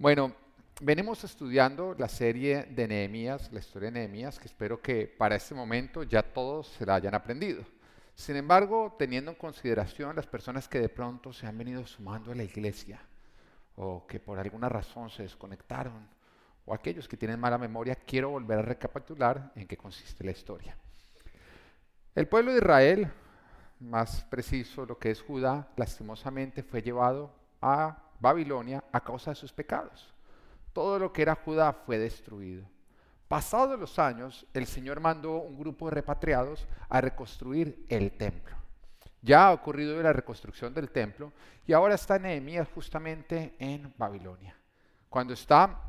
Bueno, venimos estudiando la serie de Nehemías, la historia de Nehemías, que espero que para este momento ya todos se la hayan aprendido. Sin embargo, teniendo en consideración las personas que de pronto se han venido sumando a la iglesia o que por alguna razón se desconectaron o aquellos que tienen mala memoria, quiero volver a recapitular en qué consiste la historia. El pueblo de Israel, más preciso lo que es Judá, lastimosamente fue llevado a Babilonia a causa de sus pecados. Todo lo que era Judá fue destruido. Pasados los años, el Señor mandó un grupo de repatriados a reconstruir el templo. Ya ha ocurrido la reconstrucción del templo y ahora está Nehemías justamente en Babilonia. Cuando está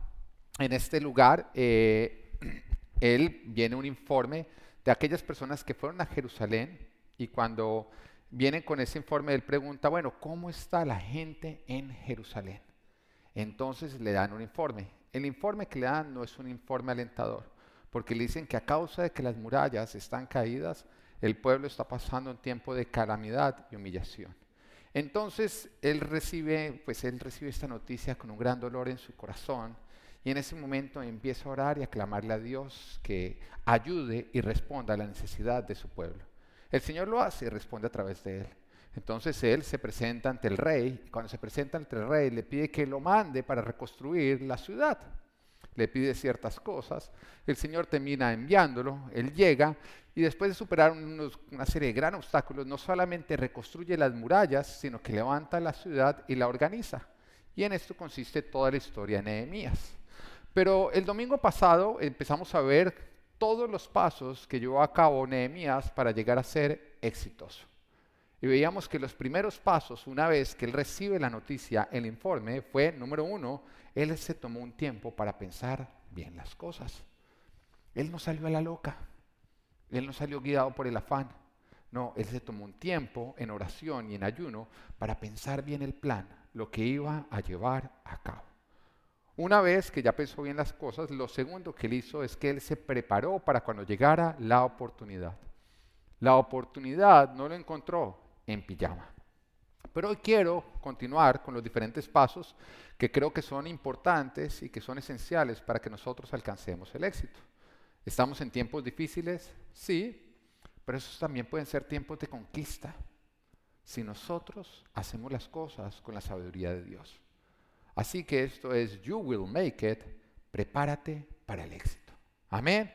en este lugar, eh, él viene un informe de aquellas personas que fueron a Jerusalén y cuando vienen con ese informe, él pregunta, bueno, ¿cómo está la gente en Jerusalén? Entonces le dan un informe. El informe que le dan no es un informe alentador, porque le dicen que a causa de que las murallas están caídas, el pueblo está pasando un tiempo de calamidad y humillación. Entonces él recibe, pues él recibe esta noticia con un gran dolor en su corazón y en ese momento empieza a orar y a clamarle a Dios que ayude y responda a la necesidad de su pueblo. El Señor lo hace y responde a través de él. Entonces él se presenta ante el rey y cuando se presenta ante el rey le pide que lo mande para reconstruir la ciudad. Le pide ciertas cosas. El Señor termina enviándolo. Él llega y después de superar una serie de gran obstáculos, no solamente reconstruye las murallas, sino que levanta la ciudad y la organiza. Y en esto consiste toda la historia de Nehemías. Pero el domingo pasado empezamos a ver todos los pasos que llevó a cabo Nehemías para llegar a ser exitoso. Y veíamos que los primeros pasos, una vez que él recibe la noticia, el informe, fue, número uno, él se tomó un tiempo para pensar bien las cosas. Él no salió a la loca, él no salió guiado por el afán. No, él se tomó un tiempo en oración y en ayuno para pensar bien el plan, lo que iba a llevar a cabo. Una vez que ya pensó bien las cosas, lo segundo que él hizo es que él se preparó para cuando llegara la oportunidad. La oportunidad no lo encontró en pijama. Pero hoy quiero continuar con los diferentes pasos que creo que son importantes y que son esenciales para que nosotros alcancemos el éxito. ¿Estamos en tiempos difíciles? Sí, pero esos también pueden ser tiempos de conquista si nosotros hacemos las cosas con la sabiduría de Dios. Así que esto es You Will Make It, prepárate para el éxito. Amén.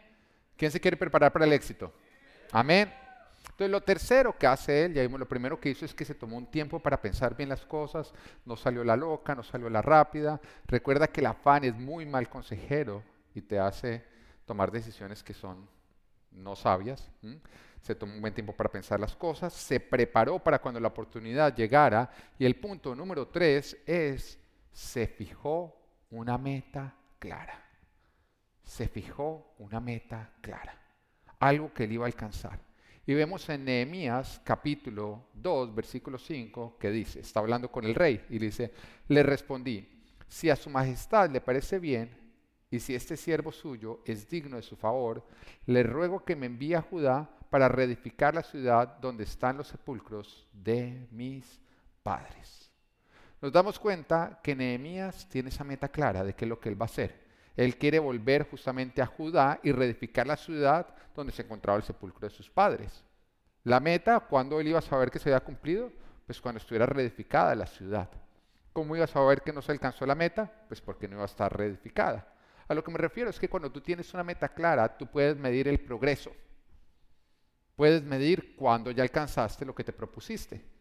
¿Quién se quiere preparar para el éxito? Amén. Entonces lo tercero que hace él, ya vimos, lo primero que hizo es que se tomó un tiempo para pensar bien las cosas, no salió la loca, no salió la rápida. Recuerda que el afán es muy mal consejero y te hace tomar decisiones que son no sabias. Se tomó un buen tiempo para pensar las cosas, se preparó para cuando la oportunidad llegara. Y el punto número tres es se fijó una meta clara. Se fijó una meta clara. Algo que él iba a alcanzar. Y vemos en Nehemías capítulo 2, versículo 5, que dice, está hablando con el rey y dice, le respondí, si a su majestad le parece bien, y si este siervo suyo es digno de su favor, le ruego que me envíe a Judá para reedificar la ciudad donde están los sepulcros de mis padres nos damos cuenta que Nehemías tiene esa meta clara de qué es lo que él va a hacer. Él quiere volver justamente a Judá y reedificar la ciudad donde se encontraba el sepulcro de sus padres. La meta, ¿cuándo él iba a saber que se había cumplido? Pues cuando estuviera reedificada la ciudad. ¿Cómo iba a saber que no se alcanzó la meta? Pues porque no iba a estar reedificada. A lo que me refiero es que cuando tú tienes una meta clara, tú puedes medir el progreso. Puedes medir cuándo ya alcanzaste lo que te propusiste.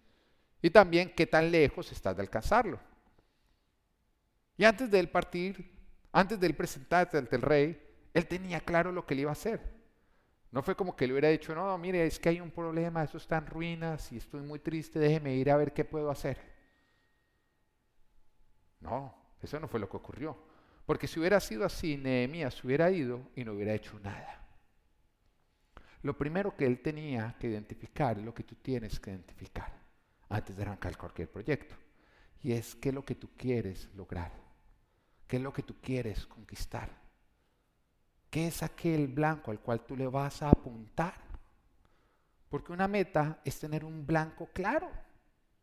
Y también qué tan lejos estás de alcanzarlo. Y antes de él partir, antes de él presentarse ante el rey, él tenía claro lo que él iba a hacer. No fue como que le hubiera dicho, no, mire, es que hay un problema, eso está en ruinas y estoy muy triste, déjeme ir a ver qué puedo hacer. No, eso no fue lo que ocurrió. Porque si hubiera sido así, Nehemías hubiera ido y no hubiera hecho nada. Lo primero que él tenía que identificar es lo que tú tienes que identificar antes de arrancar cualquier proyecto. Y es qué es lo que tú quieres lograr, qué es lo que tú quieres conquistar, qué es aquel blanco al cual tú le vas a apuntar. Porque una meta es tener un blanco claro,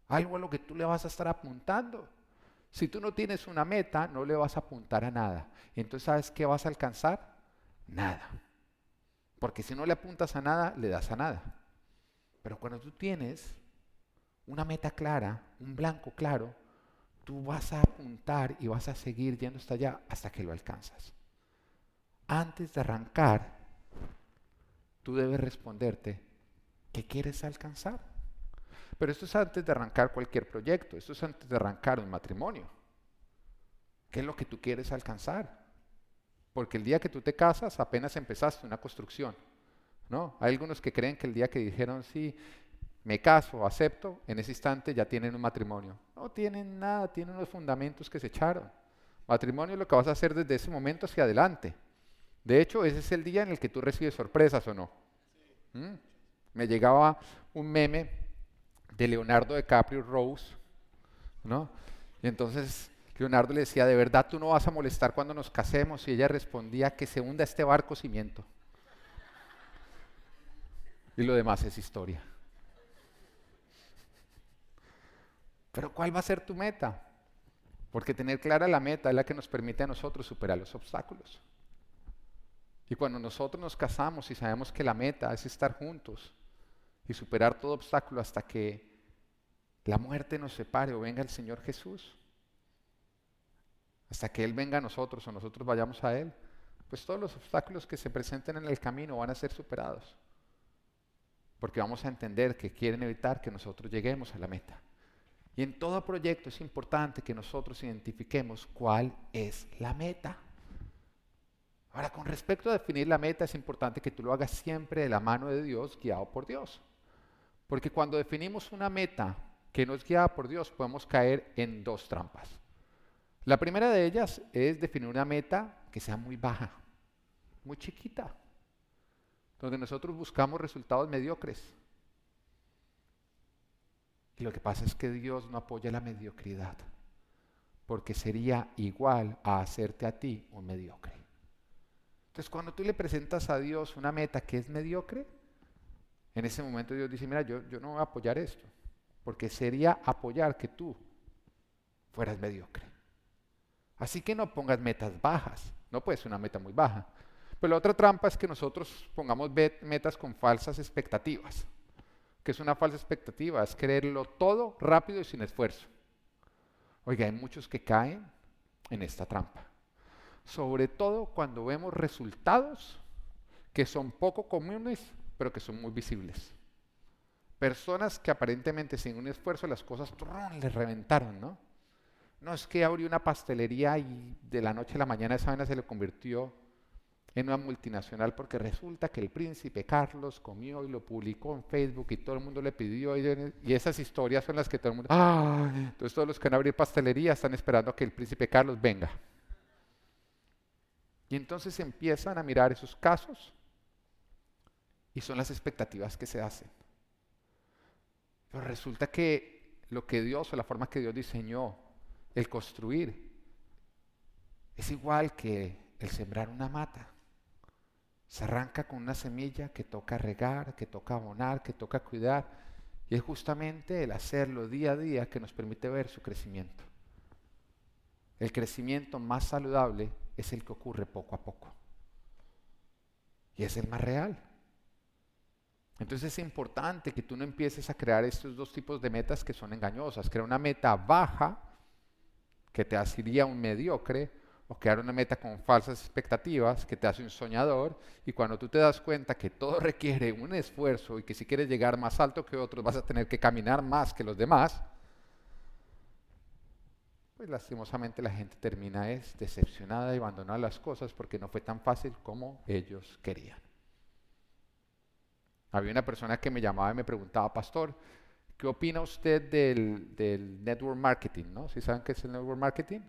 algo a lo que tú le vas a estar apuntando. Si tú no tienes una meta, no le vas a apuntar a nada. Entonces, ¿sabes qué vas a alcanzar? Nada. Porque si no le apuntas a nada, le das a nada. Pero cuando tú tienes una meta clara, un blanco claro, tú vas a apuntar y vas a seguir yendo hasta allá hasta que lo alcanzas. Antes de arrancar, tú debes responderte, ¿qué quieres alcanzar? Pero esto es antes de arrancar cualquier proyecto, esto es antes de arrancar un matrimonio. ¿Qué es lo que tú quieres alcanzar? Porque el día que tú te casas apenas empezaste una construcción. ¿no? Hay algunos que creen que el día que dijeron sí, me caso, acepto, en ese instante ya tienen un matrimonio. No tienen nada, tienen unos fundamentos que se echaron. Matrimonio es lo que vas a hacer desde ese momento hacia adelante. De hecho, ese es el día en el que tú recibes sorpresas o no. ¿Mm? Me llegaba un meme de Leonardo DiCaprio Rose, ¿no? Y entonces Leonardo le decía, ¿de verdad tú no vas a molestar cuando nos casemos? Y ella respondía, que se hunda este barco cimiento. Y lo demás es historia. Pero ¿cuál va a ser tu meta? Porque tener clara la meta es la que nos permite a nosotros superar los obstáculos. Y cuando nosotros nos casamos y sabemos que la meta es estar juntos y superar todo obstáculo hasta que la muerte nos separe o venga el Señor Jesús, hasta que Él venga a nosotros o nosotros vayamos a Él, pues todos los obstáculos que se presenten en el camino van a ser superados. Porque vamos a entender que quieren evitar que nosotros lleguemos a la meta. Y en todo proyecto es importante que nosotros identifiquemos cuál es la meta. Ahora, con respecto a definir la meta, es importante que tú lo hagas siempre de la mano de Dios, guiado por Dios. Porque cuando definimos una meta que no es guiada por Dios, podemos caer en dos trampas. La primera de ellas es definir una meta que sea muy baja, muy chiquita, donde nosotros buscamos resultados mediocres. Lo que pasa es que Dios no apoya la mediocridad, porque sería igual a hacerte a ti un mediocre. Entonces, cuando tú le presentas a Dios una meta que es mediocre, en ese momento Dios dice, mira, yo, yo no voy a apoyar esto, porque sería apoyar que tú fueras mediocre. Así que no pongas metas bajas, no puede ser una meta muy baja. Pero la otra trampa es que nosotros pongamos metas con falsas expectativas. Que es una falsa expectativa? Es quererlo todo rápido y sin esfuerzo. Oiga, hay muchos que caen en esta trampa sobre todo cuando vemos resultados que son poco comunes, pero que son muy visibles. Personas que aparentemente sin un esfuerzo las cosas les reventaron, ¿no? No es que abrió una pastelería y de la noche a la mañana esa vaina se le convirtió en una multinacional porque resulta que el príncipe Carlos comió y lo publicó en Facebook y todo el mundo le pidió y, esas historias son las que todo el mundo... ¡Ah! Entonces todos los que van a abrir pastelería están esperando a que el príncipe Carlos venga. Y entonces empiezan a mirar esos casos y son las expectativas que se hacen. Pero resulta que lo que Dios o la forma que Dios diseñó, el construir, es igual que el sembrar una mata. Se arranca con una semilla que toca regar, que toca abonar, que toca cuidar. Y es justamente el hacerlo día a día que nos permite ver su crecimiento. El crecimiento más saludable es el que ocurre poco a poco. Y es el más real. Entonces es importante que tú no empieces a crear estos dos tipos de metas que son engañosas. Crear una meta baja, que te hacería un mediocre, o crear una meta con falsas expectativas, que te hace un soñador, y cuando tú te das cuenta que todo requiere un esfuerzo y que si quieres llegar más alto que otros vas a tener que caminar más que los demás, pues lastimosamente la gente termina es decepcionada y abandonada las cosas porque no fue tan fácil como ellos querían. Había una persona que me llamaba y me preguntaba, pastor, ¿qué opina usted del, network marketing? ¿no? ¿Sí saben qué es el network marketing?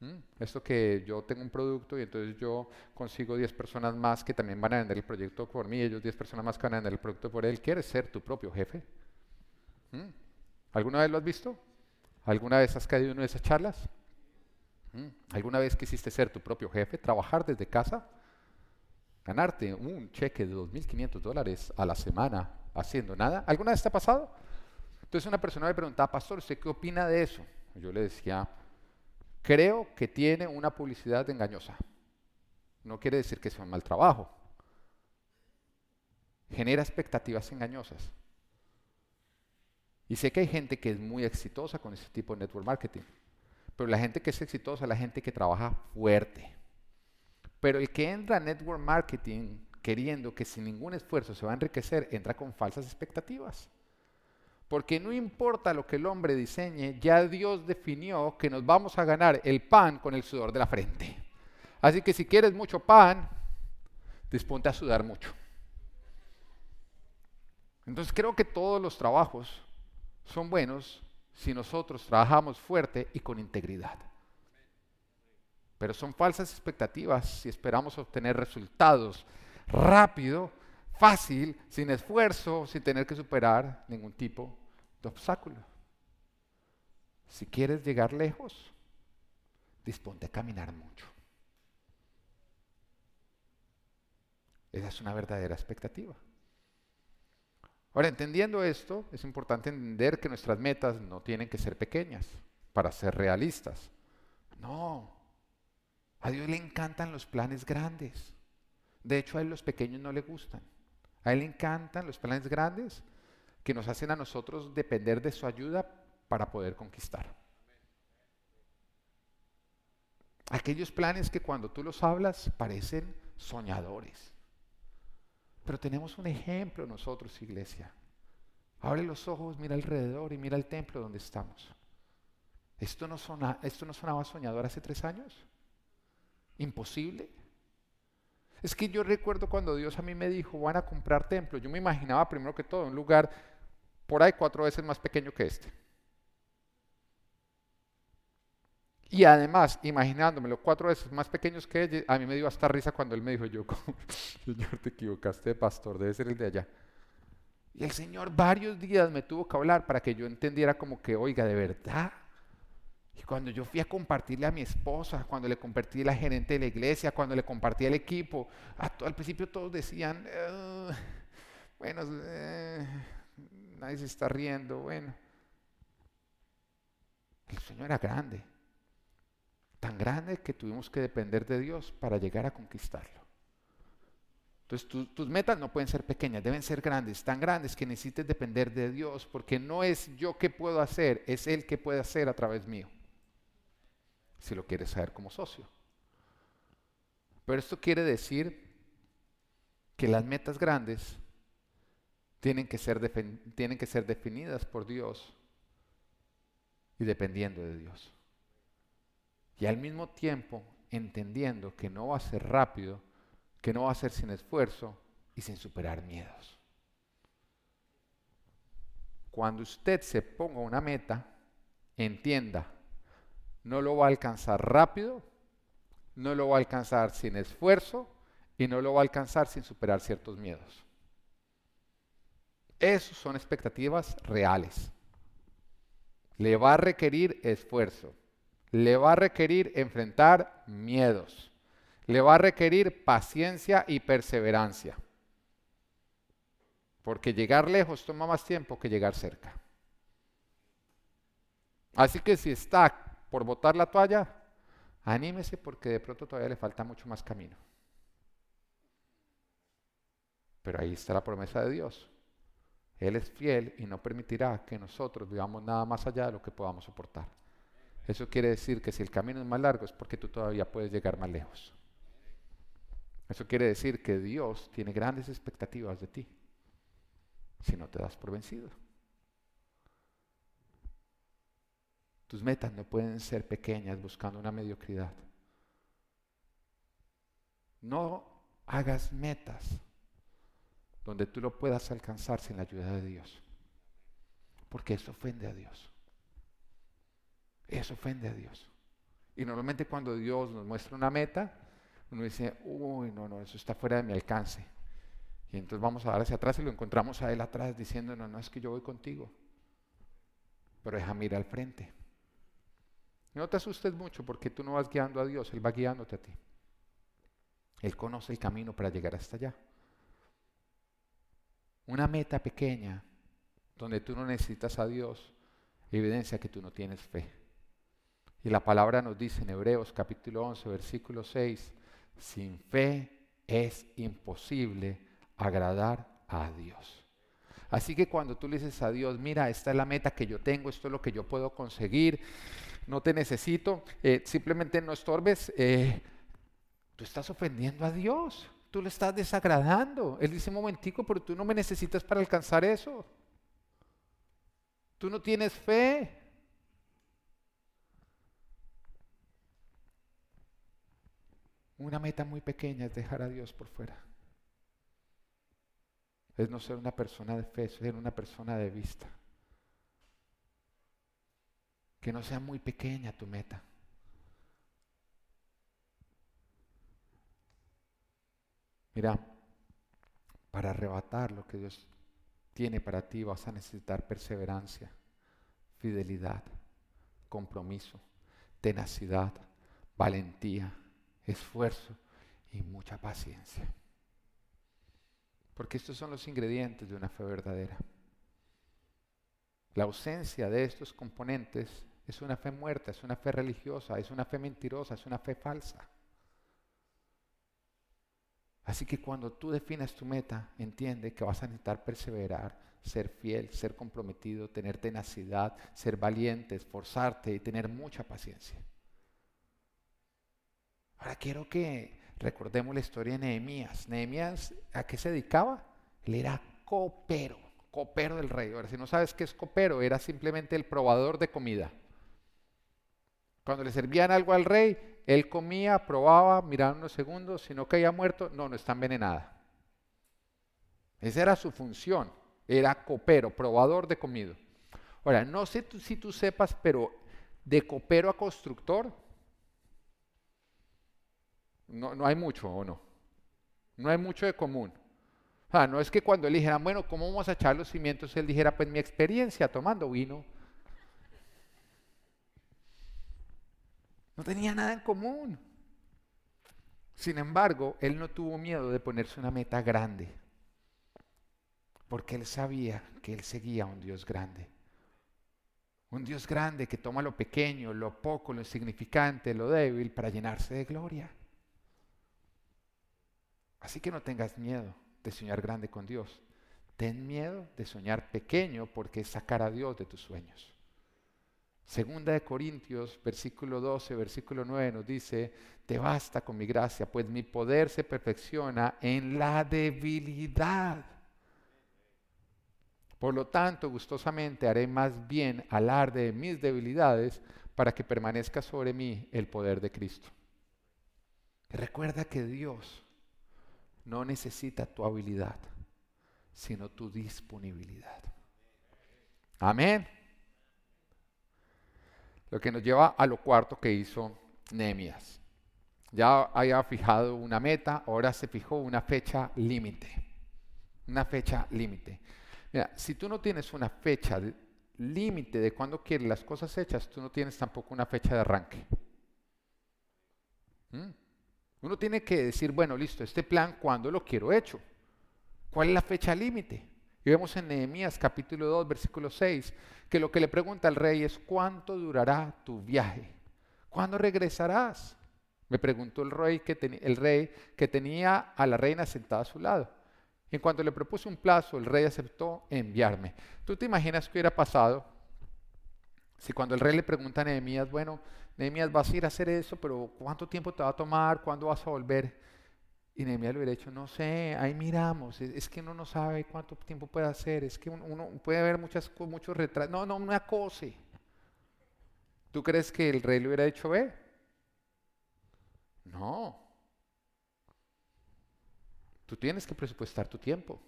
¿Mm? Esto que yo tengo un producto y entonces yo consigo 10 personas más que también van a vender el proyecto por mí, ellos 10 personas más que van a vender el producto por él. ¿Quieres ser tu propio jefe? ¿Mm? ¿Alguna vez lo has visto? ¿Alguna vez has caído en una de esas charlas? ¿Mm? ¿Alguna vez quisiste ser tu propio jefe, trabajar desde casa, ganarte un cheque de 2.500 dólares a la semana haciendo nada? ¿Alguna vez te ha pasado? Entonces una persona me preguntaba, pastor, ¿usted qué opina de eso? Yo le decía, creo que tiene una publicidad engañosa. No quiere decir que sea un mal trabajo. Genera expectativas engañosas. Y sé que hay gente que es muy exitosa con ese tipo de network marketing. Pero la gente que es exitosa es la gente que trabaja fuerte. Pero el que entra a network marketing queriendo que sin ningún esfuerzo se va a enriquecer, entra con falsas expectativas. Porque no importa lo que el hombre diseñe, ya Dios definió que nos vamos a ganar el pan con el sudor de la frente. Así que si quieres mucho pan, disponte a sudar mucho. Entonces creo que todos los trabajos son buenos si nosotros trabajamos fuerte y con integridad. Pero son falsas expectativas si esperamos obtener resultados rápido, fácil, sin esfuerzo, sin tener que superar ningún tipo de obstáculo. Si quieres llegar lejos, disponte a caminar mucho. Esa es una verdadera expectativa. Ahora, entendiendo esto, es importante entender que nuestras metas no tienen que ser pequeñas para ser realistas. No, a Dios le encantan los planes grandes. De hecho, a él los pequeños no le gustan. A él le encantan los planes grandes que nos hacen a nosotros depender de su ayuda para poder conquistar. Aquellos planes que cuando tú los hablas parecen soñadores. Pero tenemos un ejemplo nosotros, iglesia. Abre los ojos, mira alrededor y mira el templo donde estamos. ¿Esto no, esto no sonaba soñador hace tres años? ¿Imposible? Es que yo recuerdo cuando Dios a mí me dijo, van a comprar templo, yo me imaginaba primero que todo un lugar por ahí cuatro veces más pequeño que este. Y además, imaginándomelo cuatro veces más pequeños que ella, a mí me dio hasta risa cuando él me dijo, yo, Señor, te equivocaste pastor, debe ser el de allá. Y el Señor varios días me tuvo que hablar para que yo entendiera como que, oiga, de verdad. Y cuando yo fui a compartirle a mi esposa, cuando le compartí a la gerente de la iglesia, cuando le compartí al equipo, al principio todos decían, bueno, eh, nadie se está riendo, bueno. El sueño era grande, tan grande que tuvimos que depender de Dios para llegar a conquistarlo. Entonces tus metas no pueden ser pequeñas, deben ser grandes, tan grandes que necesites depender de Dios, porque no es yo que puedo hacer, es Él que puede hacer a través mío, si lo quieres saber como socio. Pero esto quiere decir que las metas grandes tienen que ser, tienen que ser definidas por Dios y dependiendo de Dios. Y al mismo tiempo entendiendo que no va a ser rápido, que no va a ser sin esfuerzo y sin superar miedos. Cuando usted se ponga una meta, entienda, no lo va a alcanzar rápido, no lo va a alcanzar sin esfuerzo y no lo va a alcanzar sin superar ciertos miedos. Esas son expectativas reales. Le va a requerir esfuerzo. Le va a requerir enfrentar miedos. Le va a requerir paciencia y perseverancia. Porque llegar lejos toma más tiempo que llegar cerca. Así que si está por botar la toalla, anímese porque de pronto todavía le falta mucho más camino. Pero ahí está la promesa de Dios. Él es fiel y no permitirá que nosotros vivamos nada más allá de lo que podamos soportar. Eso quiere decir que si el camino es más largo es porque tú todavía puedes llegar más lejos. Eso quiere decir que Dios tiene grandes expectativas de ti si no te das por vencido. Tus metas no pueden ser pequeñas buscando una mediocridad. No hagas metas donde tú lo puedas alcanzar sin la ayuda de Dios. Porque eso ofende a Dios. Eso ofende a Dios. Y normalmente cuando Dios nos muestra una meta, uno dice, uy, no, no, eso está fuera de mi alcance. Y entonces vamos a dar hacia atrás y lo encontramos a Él atrás diciendo, no, no, es que yo voy contigo. Pero deja mirar al frente. No te asustes mucho porque tú no vas guiando a Dios, Él va guiándote a ti. Él conoce el camino para llegar hasta allá una meta pequeña donde tú no necesitas a Dios, evidencia que tú no tienes fe. Y la palabra nos dice en Hebreos capítulo 11, versículo 6, sin fe es imposible agradar a Dios. Así que cuando tú le dices a Dios, mira, esta es la meta que yo tengo, esto es lo que yo puedo conseguir, no te necesito, eh, simplemente no estorbes, eh, tú estás ofendiendo a Dios, tú le estás desagradando. Él dice, momentico, pero tú no me necesitas para alcanzar eso. Tú no tienes fe. Una meta muy pequeña es dejar a Dios por fuera es no ser una persona de fe, ser una persona de vista. Que no sea muy pequeña tu meta. Mira, para arrebatar lo que Dios tiene para ti vas a necesitar perseverancia, fidelidad, compromiso, tenacidad, valentía, esfuerzo y mucha paciencia. Porque estos son los ingredientes de una fe verdadera. La ausencia de estos componentes es una fe muerta, es una fe religiosa, es una fe mentirosa, es una fe falsa. Así que cuando tú definas tu meta, entiende que vas a necesitar perseverar, ser fiel, ser comprometido, tener tenacidad, ser valiente, esforzarte y tener mucha paciencia. Ahora quiero que Recordemos la historia de Nehemías. Nehemías, ¿a qué se dedicaba? Él era copero, copero del rey. Ahora, si no sabes qué es copero, era simplemente el probador de comida. Cuando le servían algo al rey, él comía, probaba, miraba unos segundos, si no caía muerto, no, no está envenenada. Esa era su función, era copero, probador de comida. Ahora, no sé si tú sepas, pero de copero a constructor no, no hay mucho, ¿o no? No hay mucho de común. sea, no es que cuando él dijera, bueno, ¿cómo vamos a echar los cimientos? Él dijera, pues mi experiencia tomando vino. No tenía nada en común. Sin embargo, él no tuvo miedo de ponerse una meta grande, porque él sabía que él seguía a un Dios grande. Un Dios grande que toma lo pequeño, lo poco, lo insignificante, lo débil para llenarse de gloria. Así que no tengas miedo de soñar grande con Dios. Ten miedo de soñar pequeño porque es sacar a Dios de tus sueños. Segunda de Corintios, versículo 12, versículo 9 nos dice, te basta con mi gracia, pues mi poder se perfecciona en la debilidad. Por lo tanto, gustosamente haré más bien alarde de mis debilidades para que permanezca sobre mí el poder de Cristo. Recuerda que Dios no necesita tu habilidad, sino tu disponibilidad. Amén. Lo que nos lleva a lo cuarto que hizo Nehemías. Ya había fijado una meta, ahora se fijó una fecha límite. Una fecha límite. Mira, si tú no tienes una fecha límite de cuándo quieres las cosas hechas, tú no tienes tampoco una fecha de arranque. ¿Mm? Uno tiene que decir, bueno, listo, este plan, ¿cuándo lo quiero hecho? ¿Cuál es la fecha límite? Y vemos en Nehemías capítulo 2, versículo 6, que lo que le pregunta al rey es, ¿cuánto durará tu viaje? ¿Cuándo regresarás? Me preguntó el rey que, el rey que tenía a la reina sentada a su lado. En cuanto le propuse un plazo, el rey aceptó enviarme. ¿Tú te imaginas qué hubiera pasado si cuando el rey le pregunta a Nehemías, bueno, Nehemías, vas a ir a hacer eso, pero ¿cuánto tiempo te va a tomar? ¿Cuándo vas a volver? Y Nehemías le hubiera dicho, no sé, ahí miramos, es, que uno no sabe cuánto tiempo puede hacer, es que uno, puede ver muchas, muchos retrasos, no, no, una cosa. ¿Tú crees que el rey le hubiera dicho, ve? No. Tú tienes que presupuestar tu tiempo.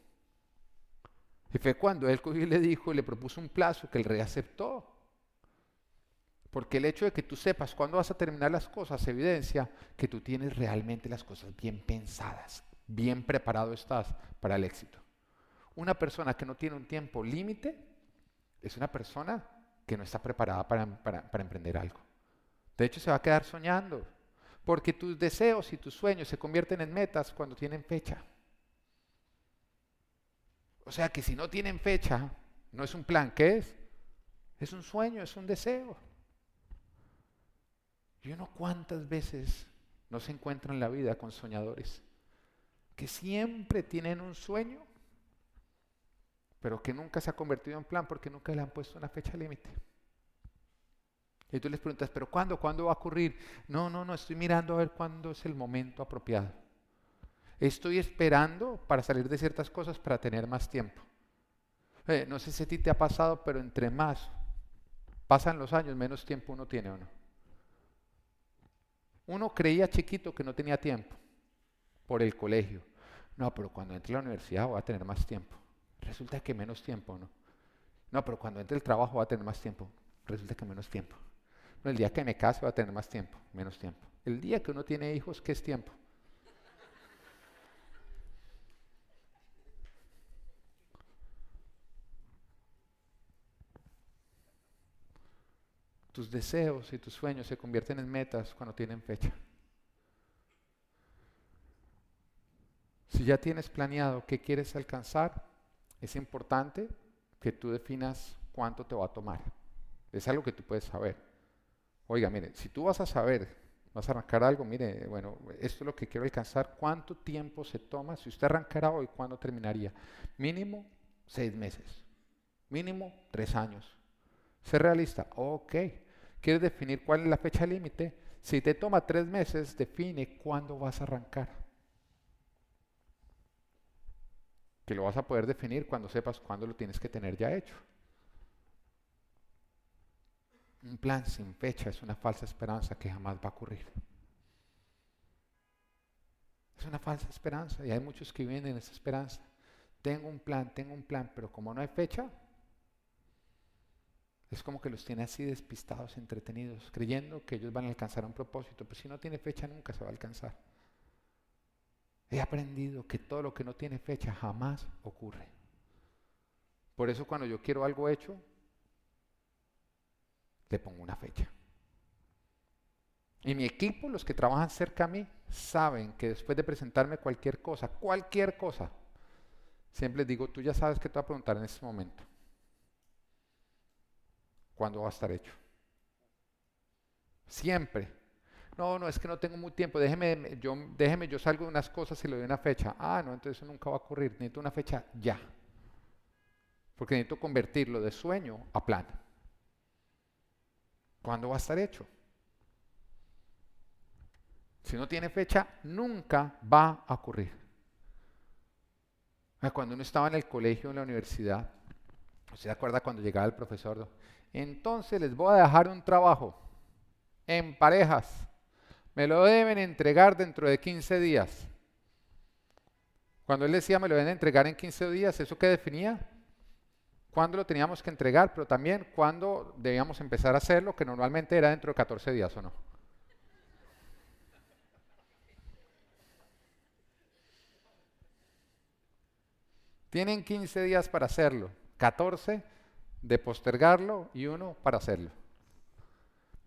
Y fue cuando él le dijo, le propuso un plazo que el rey aceptó. Porque el hecho de que tú sepas cuándo vas a terminar las cosas evidencia que tú tienes realmente las cosas bien pensadas, bien preparado estás para el éxito. Una persona que no tiene un tiempo límite es una persona que no está preparada para, para emprender algo. De hecho, se va a quedar soñando, porque tus deseos y tus sueños se convierten en metas cuando tienen fecha. O sea que si no tienen fecha, no es un plan, ¿qué es? Es un sueño, es un deseo. Y uno cuántas veces no se encuentra en la vida con soñadores que siempre tienen un sueño, pero que nunca se ha convertido en plan porque nunca le han puesto una fecha límite. Y tú les preguntas, ¿pero cuándo? ¿Cuándo va a ocurrir? No, no, no, estoy mirando a ver cuándo es el momento apropiado. Estoy esperando para salir de ciertas cosas para tener más tiempo. Eh, no sé si a ti te ha pasado, pero entre más pasan los años, menos tiempo uno tiene o no. Uno creía chiquito que no tenía tiempo por el colegio. No, pero cuando entre a la universidad voy a tener más tiempo. Resulta que menos tiempo, ¿no? No, pero cuando entre el trabajo voy a tener más tiempo. Resulta que menos tiempo. No, el día que me case voy a tener más tiempo, menos tiempo. El día que uno tiene hijos, ¿qué es tiempo? Tus deseos y tus sueños se convierten en metas cuando tienen fecha. Si ya tienes planeado qué quieres alcanzar, es importante que tú definas cuánto te va a tomar. Es algo que tú puedes saber. Oiga, mire, si tú vas a saber, vas a arrancar algo, mire, bueno, esto es lo que quiero alcanzar, ¿cuánto tiempo se toma? Si usted arrancara hoy, ¿cuándo terminaría? Mínimo seis meses, mínimo tres años. Ser realista, ok. ¿Quieres definir cuál es la fecha límite? Si te toma tres meses, define cuándo vas a arrancar. Que lo vas a poder definir cuando sepas cuándo lo tienes que tener ya hecho. Un plan sin fecha es una falsa esperanza que jamás va a ocurrir. Es una falsa esperanza y hay muchos que viven en esa esperanza. Tengo un plan, tengo un plan, pero como no hay fecha, es como que los tiene así despistados, entretenidos, creyendo que ellos van a alcanzar un propósito, pero si no tiene fecha nunca se va a alcanzar. He aprendido que todo lo que no tiene fecha jamás ocurre. Por eso cuando yo quiero algo hecho, le pongo una fecha. Y mi equipo, los que trabajan cerca a mí, saben que después de presentarme cualquier cosa, cualquier cosa, siempre les digo, tú ya sabes que te voy a preguntar en este momento. ¿Cuándo va a estar hecho? Siempre. No, no, es que no tengo mucho tiempo. Déjeme yo, déjeme, yo salgo de unas cosas y le doy una fecha. Ah, no, entonces eso nunca va a ocurrir. Necesito una fecha ya. Porque necesito convertirlo de sueño a plan. ¿Cuándo va a estar hecho? Si no tiene fecha, nunca va a ocurrir. Ah, cuando uno estaba en el colegio, en la universidad, ¿se acuerda cuando llegaba el profesor? Entonces les voy a dejar un trabajo en parejas. Me lo deben entregar dentro de 15 días. Cuando él decía me lo deben entregar en 15 días, ¿eso qué definía? ¿Cuándo lo teníamos que entregar? Pero también cuándo debíamos empezar a hacerlo, que normalmente era dentro de 14 días o no. Tienen 15 días para hacerlo, 14 de postergarlo y uno para hacerlo.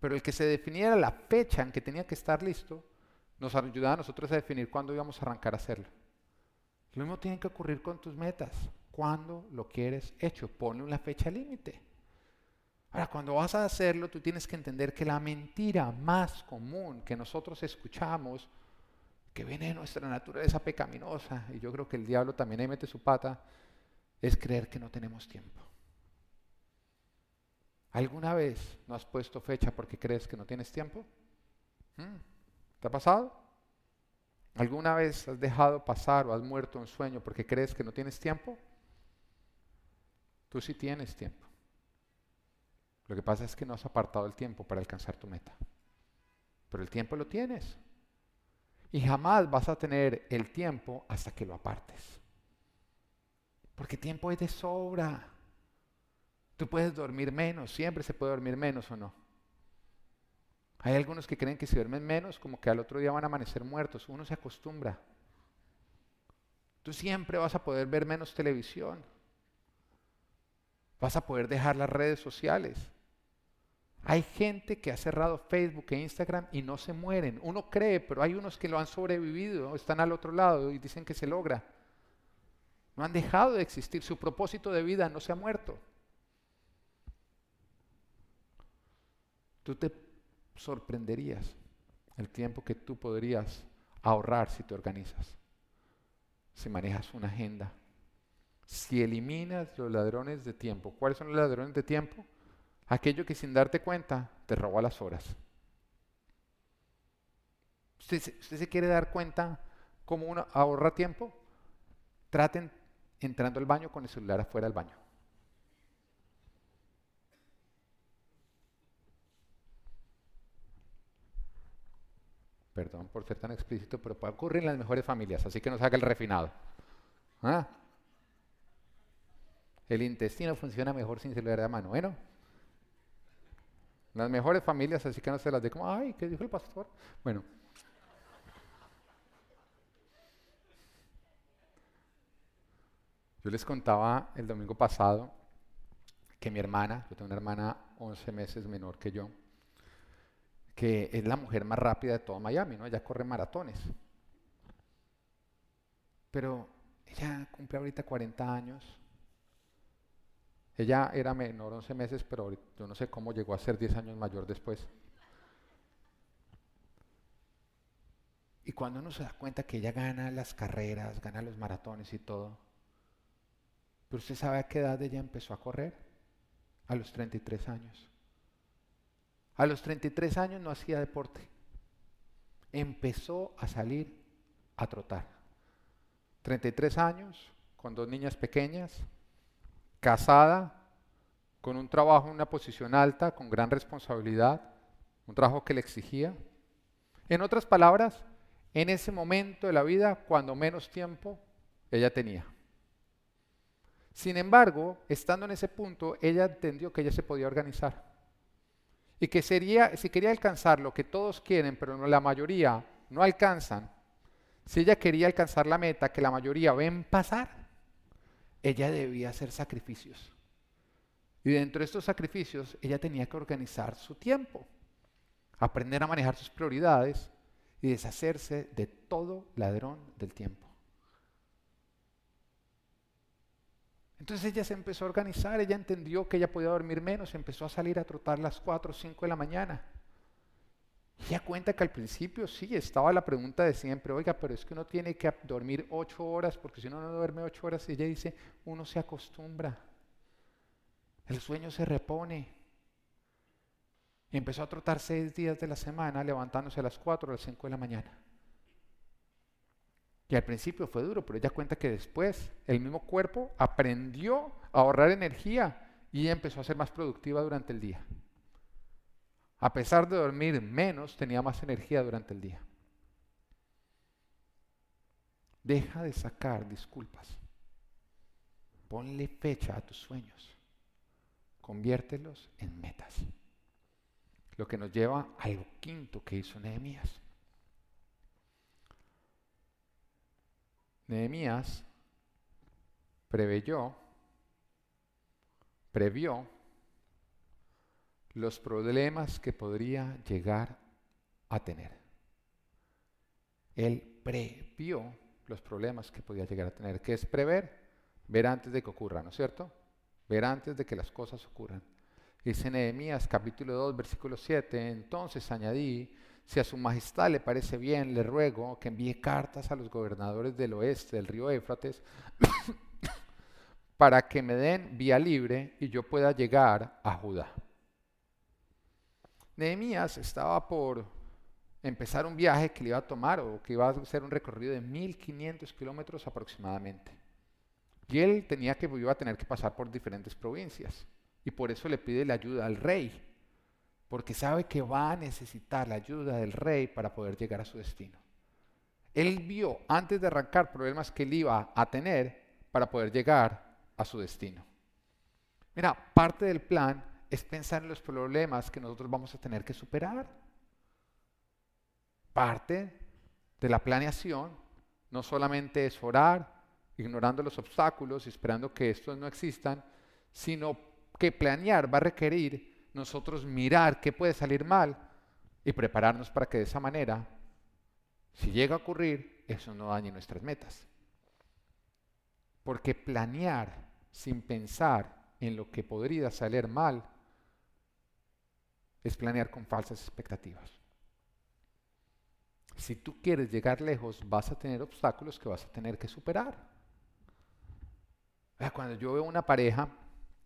Pero el que se definiera la fecha en que tenía que estar listo, nos ayudaba a nosotros a definir cuándo íbamos a arrancar a hacerlo. Lo mismo tiene que ocurrir con tus metas. ¿Cuándo lo quieres hecho? Ponle una fecha límite. Ahora, cuando vas a hacerlo, tú tienes que entender que la mentira más común que nosotros escuchamos, que viene de nuestra naturaleza pecaminosa, y yo creo que el diablo también ahí mete su pata, es creer que no tenemos tiempo. ¿Alguna vez no has puesto fecha porque crees que no tienes tiempo? ¿Mm? ¿Te ha pasado? ¿Alguna vez has dejado pasar o has muerto un sueño porque crees que no tienes tiempo? Tú sí tienes tiempo. Lo que pasa es que no has apartado el tiempo para alcanzar tu meta. Pero el tiempo lo tienes. Y jamás vas a tener el tiempo hasta que lo apartes. Porque tiempo es de sobra. Tú puedes dormir menos, siempre se puede dormir menos o no. Hay algunos que creen que si duermen menos, como que al otro día van a amanecer muertos. Uno se acostumbra. Tú siempre vas a poder ver menos televisión. Vas a poder dejar las redes sociales. Hay gente que ha cerrado Facebook e Instagram y no se mueren. Uno cree, pero hay unos que lo han sobrevivido, están al otro lado y dicen que se logra. No han dejado de existir. Su propósito de vida no se ha muerto. Tú te sorprenderías el tiempo que tú podrías ahorrar si te organizas, si manejas una agenda, si eliminas los ladrones de tiempo. ¿Cuáles son los ladrones de tiempo? Aquello que sin darte cuenta te roba las horas. ¿Usted, se quiere dar cuenta cómo uno ahorra tiempo? Traten entrando al baño con el celular afuera del baño. Perdón por ser tan explícito, pero puede ocurrir en las mejores familias, así que no se haga el refinado. ¿Ah? El intestino funciona mejor sin celular de mano. Bueno, las mejores familias, así que no se las dé como, ay, ¿qué dijo el pastor? Bueno. Yo les contaba el domingo pasado que mi hermana, yo tengo una hermana 11 meses menor que yo, que es la mujer más rápida de todo Miami, ¿no? Ella corre maratones. Pero ella cumple ahorita 40 años. Ella era menor 11 meses, pero yo no sé cómo llegó a ser 10 años mayor después. Y cuando uno se da cuenta que ella gana las carreras, gana los maratones y todo, pero usted sabe a qué edad ella empezó a correr? A los 33 años. A los 33 años no hacía deporte. Empezó a salir a trotar. 33 años, con dos niñas pequeñas, casada, con un trabajo en una posición alta, con gran responsabilidad, un trabajo que le exigía. En otras palabras, en ese momento de la vida, cuando menos tiempo ella tenía. Sin embargo, estando en ese punto, ella entendió que ella se podía organizar. Y que sería, si quería alcanzar lo que todos quieren, pero la mayoría no alcanzan, si ella quería alcanzar la meta que la mayoría ven pasar, ella debía hacer sacrificios. Y dentro de estos sacrificios, ella tenía que organizar su tiempo, aprender a manejar sus prioridades y deshacerse de todo ladrón del tiempo. Entonces ella se empezó a organizar, ella entendió que ella podía dormir menos, empezó a salir a trotar las 4 o 5 de la mañana. Ella cuenta que al principio sí, estaba la pregunta de siempre, oiga, pero es que uno tiene que dormir 8 horas, porque si uno no duerme 8 horas, ella dice, uno se acostumbra. El sueño se repone. Y empezó a trotar 6 días de la semana, levantándose a las 4 o las 5 de la mañana. Y al principio fue duro, pero ella cuenta que después el mismo cuerpo aprendió a ahorrar energía y empezó a ser más productiva durante el día. A pesar de dormir menos, tenía más energía durante el día. Deja de sacar disculpas. Ponle fecha a tus sueños. Conviértelos en metas. Lo que nos lleva al quinto que hizo Nehemías. Nehemías preveyó, previó los problemas que podría llegar a tener. Él previó los problemas que podía llegar a tener. ¿Qué es prever? Ver antes de que ocurra, ¿no es cierto? Ver antes de que las cosas ocurran. Dice Nehemías capítulo 2, versículo 7, entonces añadí, si a su majestad le parece bien, le ruego que envíe cartas a los gobernadores del oeste del río Éfrates para que me den vía libre y yo pueda llegar a Judá. Nehemías estaba por empezar un viaje que le iba a tomar o que iba a ser un recorrido de 1500 kilómetros aproximadamente. Y él tenía que, iba a tener que pasar por diferentes provincias. Y por eso le pide la ayuda al rey porque sabe que va a necesitar la ayuda del rey para poder llegar a su destino. Él vio antes de arrancar problemas que él iba a tener para poder llegar a su destino. Mira, parte del plan es pensar en los problemas que nosotros vamos a tener que superar. Parte de la planeación no solamente es orar, ignorando los obstáculos y esperando que estos no existan, sino que planear va a requerir nosotros mirar qué puede salir mal y prepararnos para que de esa manera, si llega a ocurrir, eso no dañe nuestras metas. Porque planear sin pensar en lo que podría salir mal es planear con falsas expectativas. Si tú quieres llegar lejos, vas a tener obstáculos que vas a tener que superar. Cuando yo veo una pareja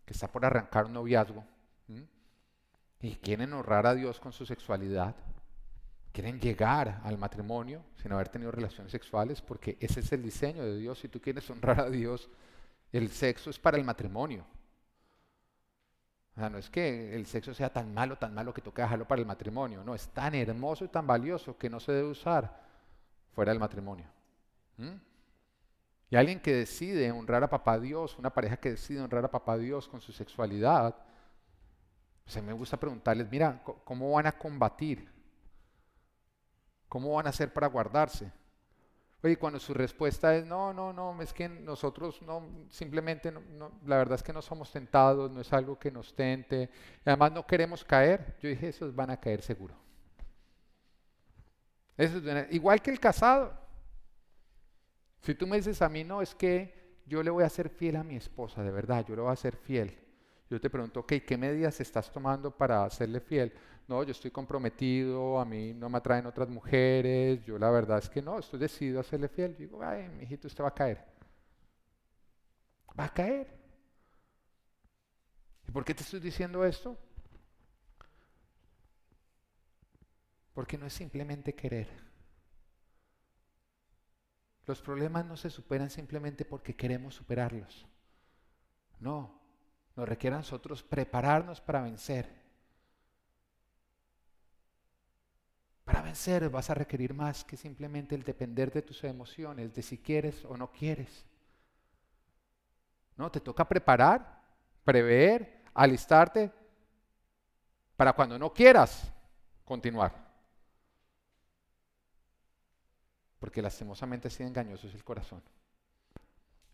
que está por arrancar un noviazgo y quieren honrar a Dios con su sexualidad, quieren llegar al matrimonio sin haber tenido relaciones sexuales, porque ese es el diseño de Dios. Si tú quieres honrar a Dios, el sexo es para el matrimonio. O sea, no es que el sexo sea tan malo, tan malo que toque dejarlo para el matrimonio. No, es tan hermoso y tan valioso que no se debe usar fuera del matrimonio. ¿Mm? Y alguien que decide honrar a papá Dios, una pareja que decide honrar a papá Dios con su sexualidad, pues a mí me gusta preguntarles, mira, ¿cómo van a combatir? ¿Cómo van a hacer para guardarse? Y cuando su respuesta es, no, no, no, es que nosotros no, simplemente, la verdad es que no somos tentados, no es algo que nos tente, y además no queremos caer, yo dije, esos van a caer seguro. Eso es, igual que el casado. Si tú me dices a mí, no, es que yo le voy a ser fiel a mi esposa, de verdad, yo le voy a ser fiel. Yo te pregunto, ok, ¿qué medidas estás tomando para serle fiel? no, yo estoy comprometido, a mí no me atraen otras mujeres, yo la verdad es que no, estoy decidido a serle fiel. Yo digo, ay, mi hijito, usted va a caer. Va a caer. ¿Y por qué te estoy diciendo esto? Porque no es simplemente querer. Los problemas no se superan simplemente porque queremos superarlos. No, nos requiere a nosotros prepararnos para vencer. Para vencer vas a requerir más que simplemente el depender de tus emociones, de si quieres o no quieres. No, te toca preparar, prever, alistarte para cuando no quieras continuar. Porque lastimosamente así engañoso es el corazón.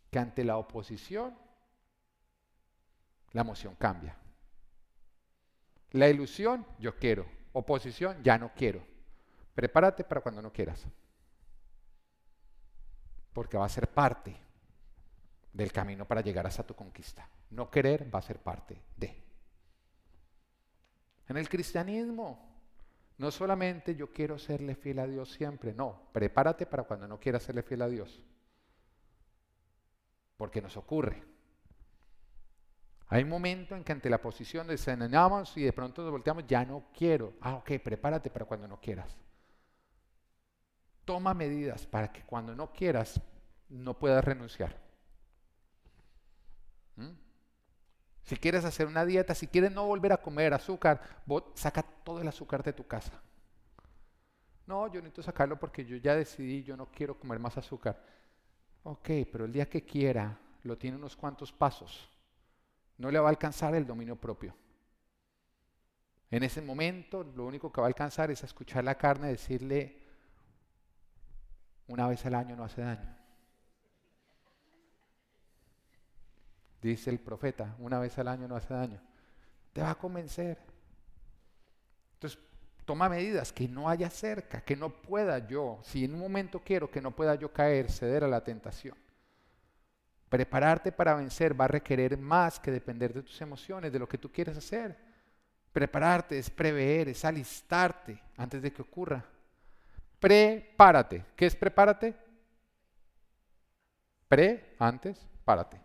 Que ante la oposición, la emoción cambia. La ilusión, yo quiero. Oposición, ya no quiero. Prepárate para cuando no quieras. Porque va a ser parte del camino para llegar hasta tu conquista. No querer va a ser parte de. En el cristianismo, no solamente yo quiero serle fiel a Dios siempre, no, prepárate para cuando no quieras serle fiel a Dios. Porque nos ocurre. Hay un momento en que ante la posición desengañamos y de pronto nos volteamos, ya no quiero. Ah, ok, prepárate para cuando no quieras. Toma medidas para que cuando no quieras no puedas renunciar. ¿Mm? Si quieres hacer una dieta, si quieres no volver a comer azúcar, saca todo el azúcar de tu casa. No, yo necesito sacarlo porque yo ya decidí, yo no quiero comer más azúcar. Ok, pero el día que quiera, lo tiene unos cuantos pasos. No le va a alcanzar el dominio propio. En ese momento, lo único que va a alcanzar es escuchar la carne decirle, una vez al año no hace daño. Dice el profeta, una vez al año no hace daño. Te va a convencer. Entonces, toma medidas que no haya cerca, que no pueda yo, si en un momento quiero que no pueda yo caer, ceder a la tentación. Prepararte para vencer va a requerir más que depender de tus emociones, de lo que tú quieres hacer. Prepararte es prever, es alistarte antes de que ocurra. Prepárate. ¿Qué es prepárate? Pre, antes, párate.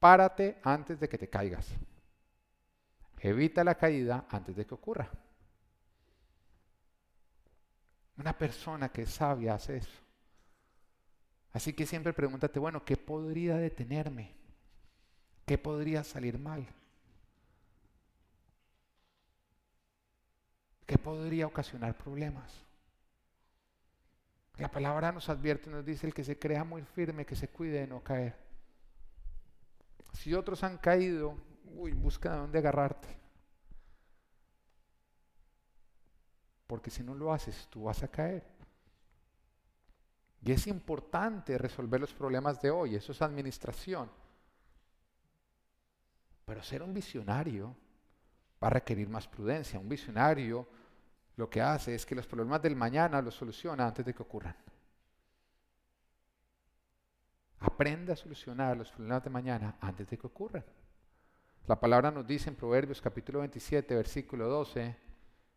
Párate antes de que te caigas. Evita la caída antes de que ocurra. Una persona que es sabia hace eso. Así que siempre pregúntate, bueno, ¿qué podría detenerme? ¿Qué podría salir mal? ¿Qué podría ocasionar problemas? La palabra nos advierte, nos dice el que se crea muy firme, que se cuide de no caer. Si otros han caído, uy, busca de dónde agarrarte. Porque si no lo haces, tú vas a caer. Y es importante resolver los problemas de hoy, eso es administración. Pero ser un visionario va a requerir más prudencia. Un visionario lo que hace es que los problemas del mañana los soluciona antes de que ocurran. Aprende a solucionar los problemas de mañana antes de que ocurran. La palabra nos dice en Proverbios capítulo 27, versículo 12,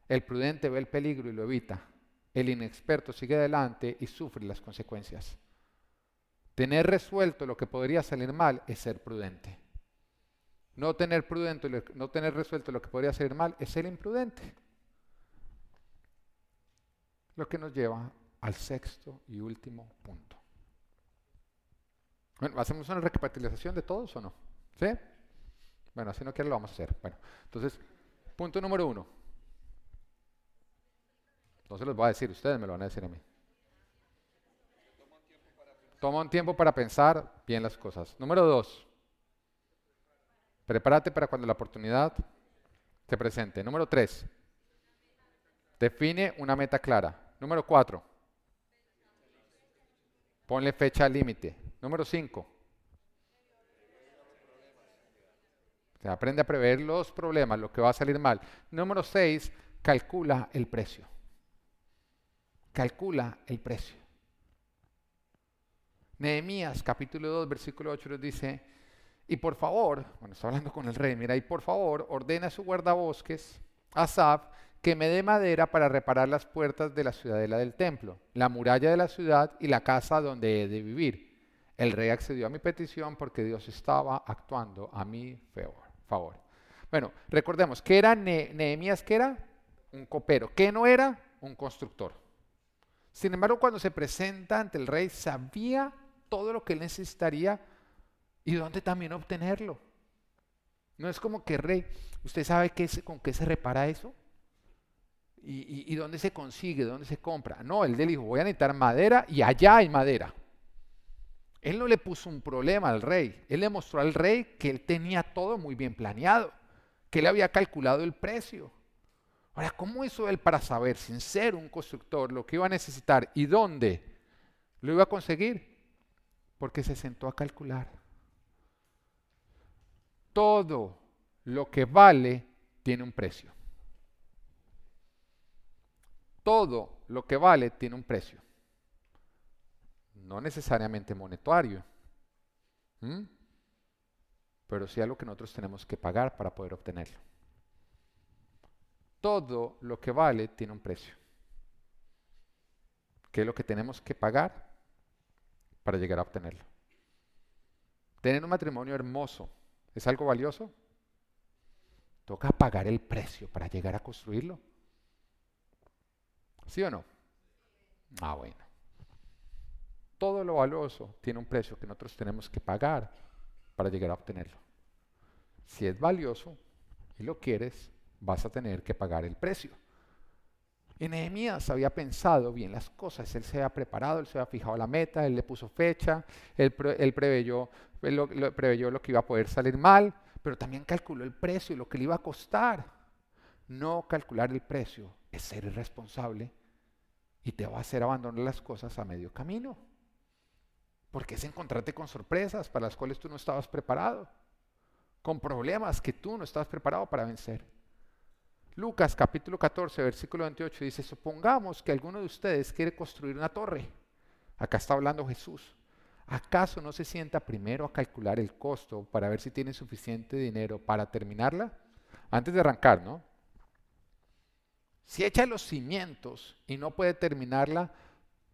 el prudente ve el peligro y lo evita. El inexperto sigue adelante y sufre las consecuencias. Tener resuelto lo que podría salir mal es ser prudente. No tener, prudente, no tener resuelto lo que podría salir mal es ser imprudente. Lo que nos lleva al sexto y último punto. Bueno, ¿hacemos una recapitulación de todos o no? ¿Sí? Bueno, así no quiere lo vamos a hacer. Bueno, entonces, punto número uno. No se los voy a decir, ustedes me lo van a decir a mí. Toma un tiempo para pensar bien las cosas. Número dos, prepárate para cuando la oportunidad se presente. Número tres, define una meta clara. Número cuatro, ponle fecha límite. Número cinco, aprende a prever los problemas, lo que va a salir mal. Número seis, calcula el precio. Calcula el precio. Nehemías capítulo 2, versículo 8 nos dice, y por favor, bueno, está hablando con el rey, mira, y por favor, ordena a su guardabosques, Asaf, que me dé madera para reparar las puertas de la ciudadela del templo, la muralla de la ciudad y la casa donde he de vivir. El rey accedió a mi petición porque Dios estaba actuando a mi favor. Bueno, recordemos, ¿qué era Nehemías? ¿Qué era? Un copero. ¿Qué no era? Un constructor. Sin embargo, cuando se presenta ante el rey, sabía todo lo que él necesitaría y dónde también obtenerlo. No es como que rey, usted sabe qué con qué se repara eso y, dónde se consigue, dónde se compra. No, él le dijo, voy a necesitar madera y allá hay madera. Él no le puso un problema al rey, él le mostró al rey que él tenía todo muy bien planeado, que él había calculado el precio. Ahora, ¿cómo hizo él para saber, sin ser un constructor, lo que iba a necesitar y dónde lo iba a conseguir? Porque se sentó a calcular. Todo lo que vale tiene un precio. Todo lo que vale tiene un precio. No necesariamente monetario, pero sí algo que nosotros tenemos que pagar para poder obtenerlo. Todo lo que vale tiene un precio. ¿Qué es lo que tenemos que pagar para llegar a obtenerlo? Tener un matrimonio hermoso ¿Es algo valioso? Toca pagar el precio para llegar a construirlo. ¿Sí o no? Ah, bueno. Todo lo valioso tiene un precio que nosotros tenemos que pagar para llegar a obtenerlo. Si es valioso y lo quieres, vas a tener que pagar el precio. Y Nehemías había pensado bien las cosas, él se había preparado, él se había fijado la meta, él le puso fecha, él, preveyó, lo, preveyó lo que iba a poder salir mal, pero también calculó el precio y lo que le iba a costar. No calcular el precio es ser irresponsable y te va a hacer abandonar las cosas a medio camino. Porque es encontrarte con sorpresas para las cuales tú no estabas preparado, con problemas que tú no estabas preparado para vencer. Lucas capítulo 14, versículo 28 dice, supongamos que alguno de ustedes quiere construir una torre. Acá está hablando Jesús. ¿Acaso no se sienta primero a calcular el costo para ver si tiene suficiente dinero para terminarla? Antes de arrancar, ¿no? Si echa los cimientos y no puede terminarla,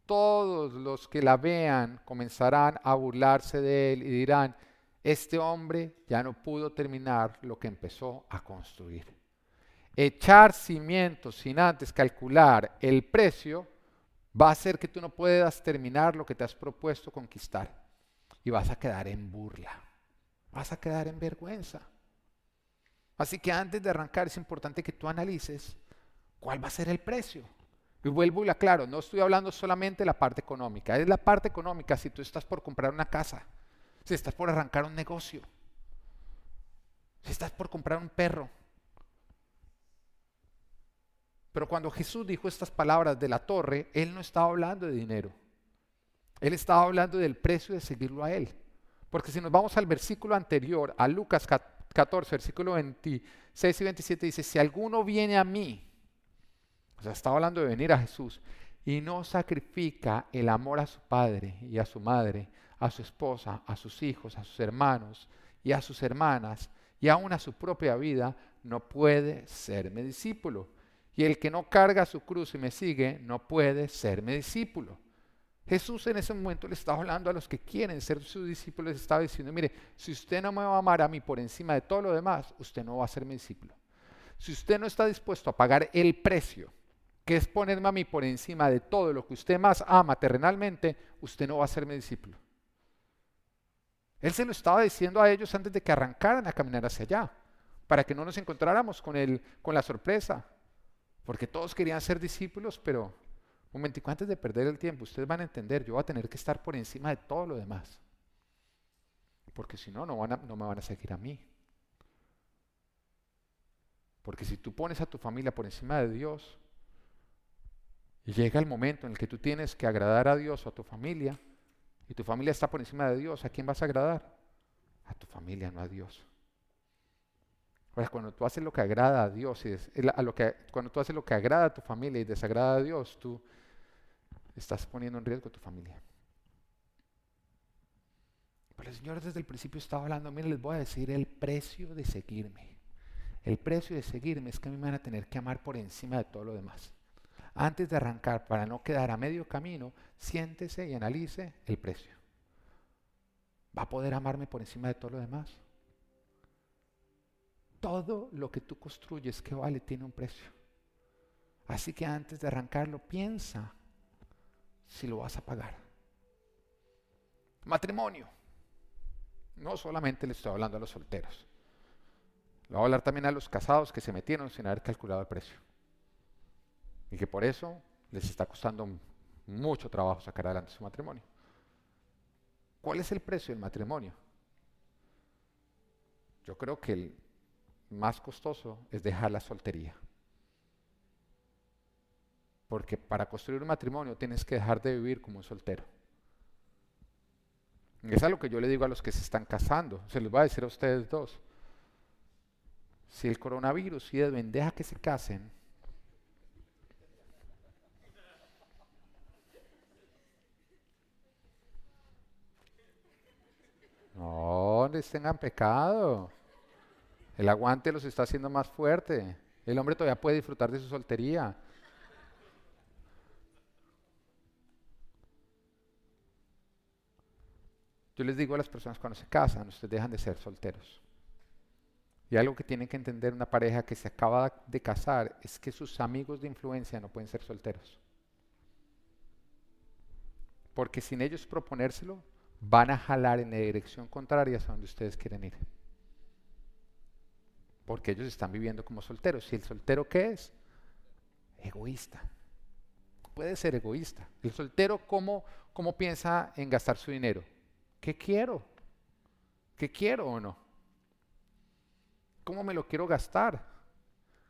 todos los que la vean comenzarán a burlarse de él y dirán, este hombre ya no pudo terminar lo que empezó a construir echar cimientos sin antes calcular el precio, va a hacer que tú no puedas terminar lo que te has propuesto conquistar. Y vas a quedar en burla, vas a quedar en vergüenza. Así que antes de arrancar es importante que tú analices cuál va a ser el precio. Y vuelvo y aclaro, no estoy hablando solamente de la parte económica, es la parte económica si tú estás por comprar una casa, si estás por arrancar un negocio, si estás por comprar un perro, pero cuando Jesús dijo estas palabras de la torre, Él no estaba hablando de dinero. Él estaba hablando del precio de seguirlo a Él. Porque si nos vamos al versículo anterior, a Lucas 14, versículo 26 y 27, dice, si alguno viene a mí, o sea, estaba hablando de venir a Jesús, y no sacrifica el amor a su padre y a su madre, a su esposa, a sus hijos, a sus hermanos y a sus hermanas, y aún a su propia vida, no puede serme discípulo. Y el que no carga su cruz y me sigue, no puede serme discípulo. Jesús en ese momento le estaba hablando a los que quieren ser sus discípulos, les estaba diciendo, mire, si usted no me va a amar a mí por encima de todo lo demás, usted no va a ser mi discípulo. Si usted no está dispuesto a pagar el precio, que es ponerme a mí por encima de todo lo que usted más ama terrenalmente, usted no va a ser mi discípulo. Él se lo estaba diciendo a ellos antes de que arrancaran a caminar hacia allá, para que no nos encontráramos con, el, con la sorpresa, porque todos querían ser discípulos, pero un momentico antes de perder el tiempo, ustedes van a entender, yo voy a tener que estar por encima de todo lo demás, porque si no, no, van no me van a seguir a mí. Porque si tú pones a tu familia por encima de Dios, y llega el momento en el que tú tienes que agradar a Dios o a tu familia, y tu familia está por encima de Dios, ¿a quién vas a agradar? A tu familia, no a Dios. Ahora, cuando tú haces lo que agrada a Dios, y a lo que, cuando tú haces lo que agrada a tu familia y desagrada a Dios, tú estás poniendo en riesgo a tu familia. Pero el Señor desde el principio estaba hablando, miren, les voy a decir el precio de seguirme. El precio de seguirme es que a mí me van a tener que amar por encima de todo lo demás. Antes de arrancar, para no quedar a medio camino, siéntese y analice el precio. ¿Va a poder amarme por encima de todo lo demás? Todo lo que tú construyes que vale tiene un precio. Así que antes de arrancarlo, piensa si lo vas a pagar. Matrimonio. No solamente le estoy hablando a los solteros. Le voy a hablar también a los casados que se metieron sin haber calculado el precio. Y que por eso les está costando mucho trabajo sacar adelante su matrimonio. ¿Cuál es el precio del matrimonio? Yo creo que el más costoso es dejar la soltería. Porque para construir un matrimonio tienes que dejar de vivir como un soltero. Es algo que yo le digo a los que se están casando. Se les va a decir a ustedes dos. Si el coronavirus y Edwin deja que se casen, no les tengan pecado. El aguante los está haciendo más fuerte. El hombre todavía puede disfrutar de su soltería. Yo les digo a las personas cuando se casan, ustedes dejan de ser solteros. Y algo que tienen que entender una pareja que se acaba de casar es que sus amigos de influencia no pueden ser solteros. Porque sin ellos proponérselo, van a jalar en la dirección contraria a donde ustedes quieren ir. Porque ellos están viviendo como solteros. ¿Y el soltero qué es? Egoísta. Puede ser egoísta. El soltero, ¿cómo, cómo piensa en gastar su dinero? ¿Qué quiero? ¿Qué quiero o no? ¿Cómo me lo quiero gastar?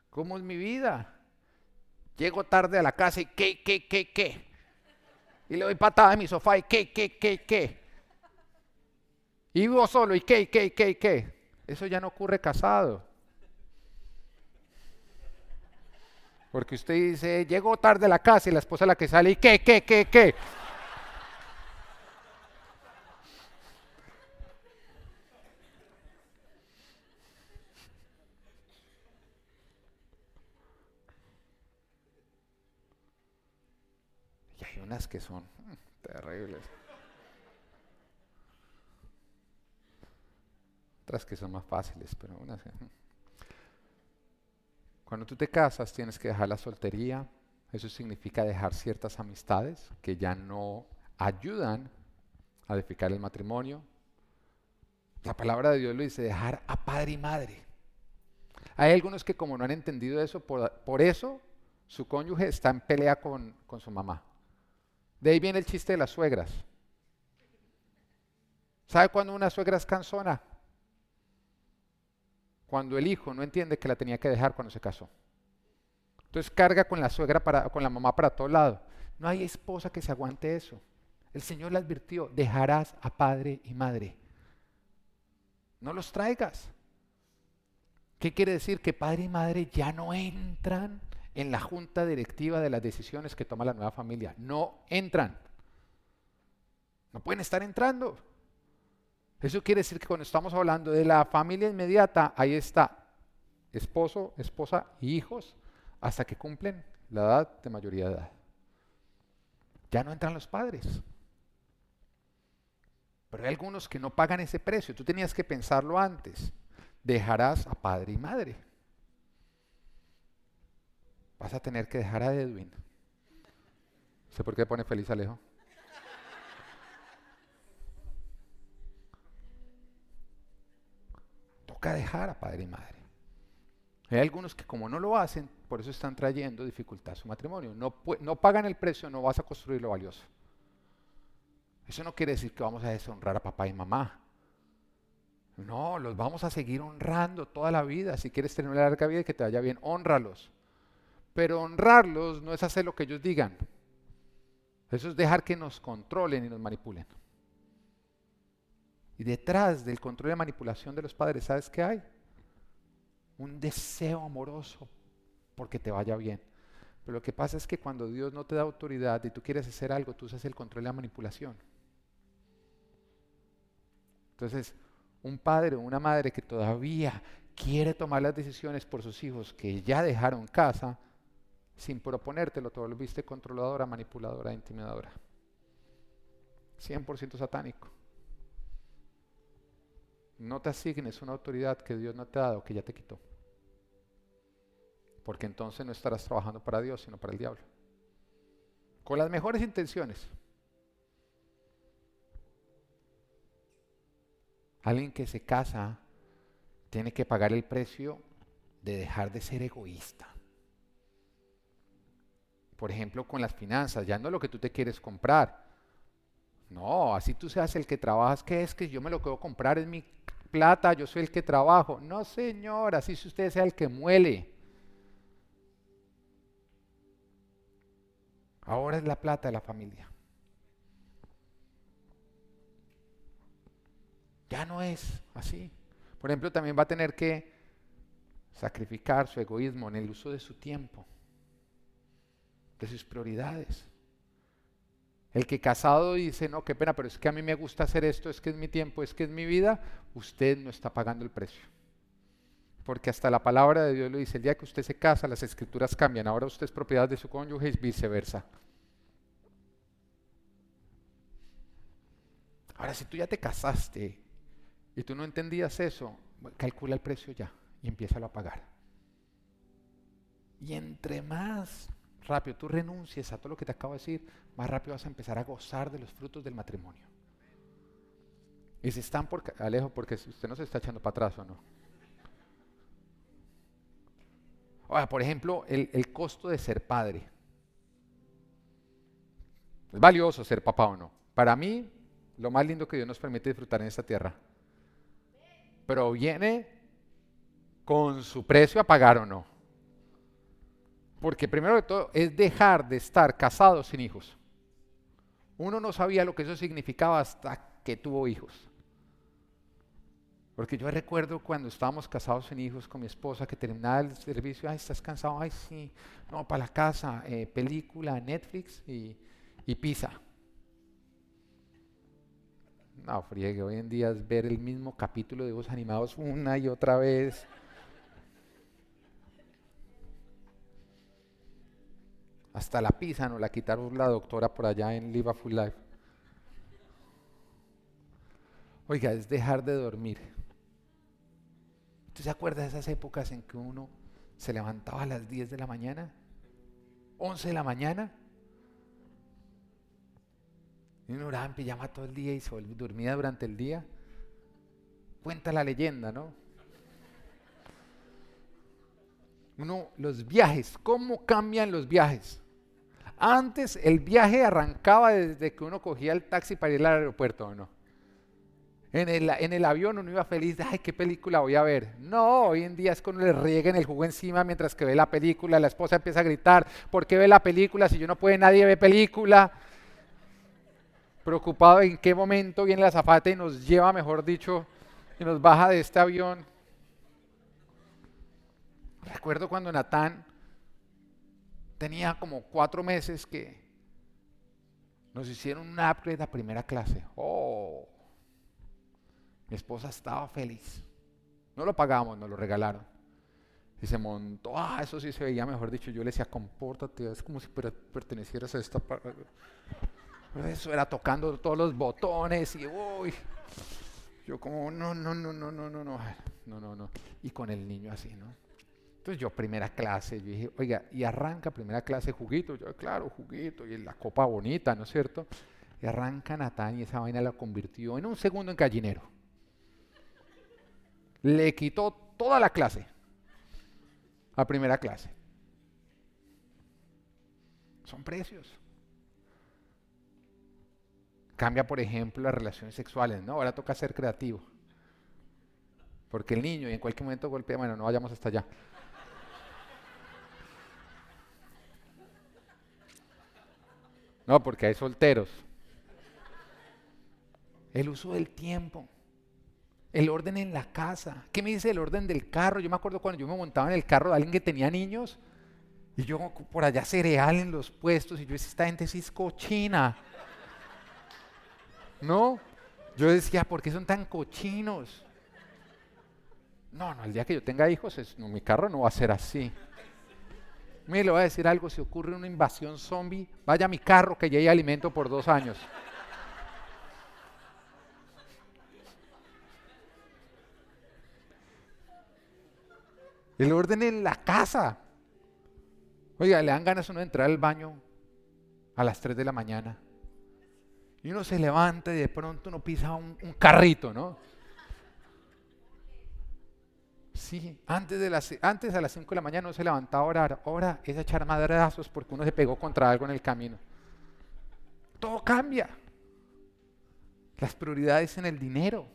¿Cómo es mi vida? Llego tarde a la casa y qué, qué, qué, qué. Y le doy patada en mi sofá y qué, qué, qué, qué. Y vivo solo y qué, qué, qué, qué. Eso ya no ocurre casado. Porque usted dice, llego tarde a la casa y la esposa es la que sale y qué, qué, qué, qué. unas que son terribles. Otras que son más fáciles, pero unas que... Cuando tú te casas tienes que dejar la soltería. Eso significa dejar ciertas amistades que ya no ayudan a edificar el matrimonio. La palabra de Dios lo dice, dejar a padre y madre. Hay algunos que como no han entendido eso, por, eso su cónyuge está en pelea con, con su mamá. De ahí viene el chiste de las suegras. ¿Sabe cuándo una suegra es cansona? Cuando el hijo no entiende que la tenía que dejar cuando se casó. Entonces carga con la suegra para, con la mamá para todo lado. No hay esposa que se aguante eso. El Señor le advirtió, dejarás a padre y madre. No los traigas. ¿Qué quiere decir? Que padre y madre ya no entran en la junta directiva de las decisiones que toma la nueva familia. No entran. No pueden estar entrando. Eso quiere decir que cuando estamos hablando de la familia inmediata, ahí está esposo, esposa y hijos hasta que cumplen la edad de mayoría de edad. Ya no entran los padres. Pero hay algunos que no pagan ese precio. Tú tenías que pensarlo antes. Dejarás a padre y madre. Vas a tener que dejar a Edwin. ¿Sé por qué pone feliz Alejo? Dejar a padre y madre. Hay algunos que como no lo hacen, por eso están trayendo dificultad a su matrimonio. No, no pagan el precio, no vas a construir lo valioso. Eso no quiere decir que vamos a deshonrar a papá y mamá. No, los vamos a seguir honrando toda la vida. Si quieres tener una larga vida y que te vaya bien, honralos. Pero honrarlos no es hacer lo que ellos digan. Eso es dejar que nos controlen y nos manipulen. Y detrás del control y manipulación de los padres, ¿sabes qué hay? un deseo amoroso porque te vaya bien. Pero lo que pasa es que cuando Dios no te da autoridad y tú quieres hacer algo, tú usas el control y la manipulación. Entonces, un padre o una madre que todavía quiere tomar las decisiones por sus hijos que ya dejaron casa, sin proponértelo, todo lo viste controladora, manipuladora, intimidadora. 100% satánico. No te asignes una autoridad que Dios no te ha dado, que ya te quitó. Porque entonces no estarás trabajando para Dios, sino para el diablo. Con las mejores intenciones. Alguien que se casa tiene que pagar el precio de dejar de ser egoísta. Por ejemplo, con las finanzas, ya no lo que tú te quieres comprar, no, así tú seas el que trabajas, ¿qué es que yo me lo puedo comprar? Es mi plata, yo soy el que trabajo. No, señor, así si usted sea el que muele. Ahora es la plata de la familia. Ya no es así. Por ejemplo, también va a tener que sacrificar su egoísmo en el uso de su tiempo, de sus prioridades. El que casado dice, no, qué pena, pero es que a mí me gusta hacer esto, es que es mi tiempo, es que es mi vida, usted no está pagando el precio. Porque hasta la palabra de Dios lo dice, el día que usted se casa, las escrituras cambian, ahora usted es propiedad de su cónyuge y viceversa. Ahora, si tú ya te casaste y tú no entendías eso, calcula el precio ya y empieza a pagar. Y entre más rápido tú renuncies a todo lo que te acabo de decir, más rápido vas a empezar a gozar de los frutos del matrimonio. Y si están por Alejo, porque usted no se está echando para atrás o no. Ahora, por ejemplo, el, el costo de ser padre. Es valioso ser papá o no. Para mí, lo más lindo que Dios nos permite disfrutar en esta tierra. Pero viene con su precio a pagar o no. Porque primero de todo es dejar de estar casado sin hijos. Uno no sabía lo que eso significaba hasta que tuvo hijos. Porque yo recuerdo cuando estábamos casados sin hijos con mi esposa que terminaba el servicio, ay, estás cansado, ay, sí, no, para la casa, eh, película, Netflix y, pizza. No, friegue, hoy en día es ver el mismo capítulo de dibujos animados una y otra vez. Hasta la pizza nos la quitaron la doctora por allá en Live a Full Life. Oiga, es dejar de dormir. ¿Usted se acuerda de esas épocas en que uno se levantaba a las 10 de la mañana? 11 de la mañana. Y uno oraba en pijama todo el día y se dormía durante el día. Cuenta la leyenda, ¿no? Uno, los viajes, ¿cómo cambian los viajes? Antes el viaje arrancaba desde que uno cogía el taxi para ir al aeropuerto, ¿o no? En el, en el, avión uno iba feliz, ay, ¿qué película voy a ver? No, hoy en día es cuando le rieguen el jugo encima mientras que ve la película, la esposa empieza a gritar, ¿por qué ve la película? Si yo no puede, nadie ve película. Preocupado en qué momento viene la zafata y nos lleva, mejor dicho, y nos baja de este avión. Recuerdo cuando Natán tenía como cuatro meses que nos hicieron un upgrade a primera clase. Oh, Mi esposa estaba feliz. No lo pagamos, nos lo regalaron. Y se montó, ah, eso sí se veía, mejor dicho, yo le decía, compórtate, es como si pertenecieras a esta... Eso era tocando todos los botones y uy. Yo como, no, no, no, no, no, no, no, no, no, no. Y con el niño así, ¿no? Entonces yo primera clase, yo dije, oiga, y arranca primera clase juguito, yo claro, juguito, y la copa bonita, ¿no es cierto? Y arranca Natán y esa vaina la convirtió en un segundo en gallinero. Le quitó toda la clase a primera clase. Son precios. Cambia, por ejemplo, las relaciones sexuales, ¿no? Ahora toca ser creativo. Porque el niño y en cualquier momento golpea, bueno, no vayamos hasta allá. No, porque hay solteros. El uso del tiempo. El orden en la casa. ¿Qué me dice el orden del carro? Yo me acuerdo cuando yo me montaba en el carro de alguien que tenía niños y yo por allá cereal en los puestos y yo decía, esta gente sí es cochina. ¿No? Yo decía, ¿por qué son tan cochinos? No, no, el día que yo tenga hijos, mi carro no va a ser así. Mire, le voy a decir algo, si ocurre una invasión zombie, vaya a mi carro que ya hay alimento por dos años. El orden en la casa. Oiga, le dan ganas a uno de entrar al baño a las 3 de la mañana. Y uno se levanta y de pronto uno pisa un, carrito, ¿no? Sí, antes, de las, antes a las 5 de la mañana uno se levantaba a orar. Ahora es echar madrazos porque uno se pegó contra algo en el camino. Todo cambia. Las prioridades en el dinero.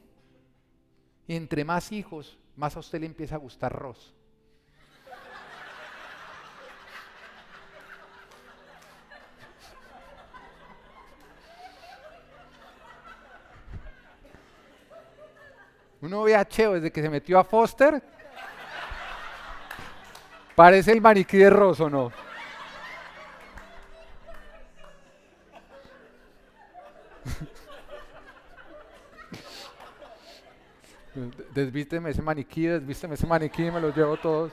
Y entre más hijos, más a usted le empieza a gustar Ross. Uno ve a Cheo desde que se metió a Foster. Parece el maniquí de Ross, ¿o no? desvísteme ese maniquí, desvísteme ese maniquí, me los llevo todos.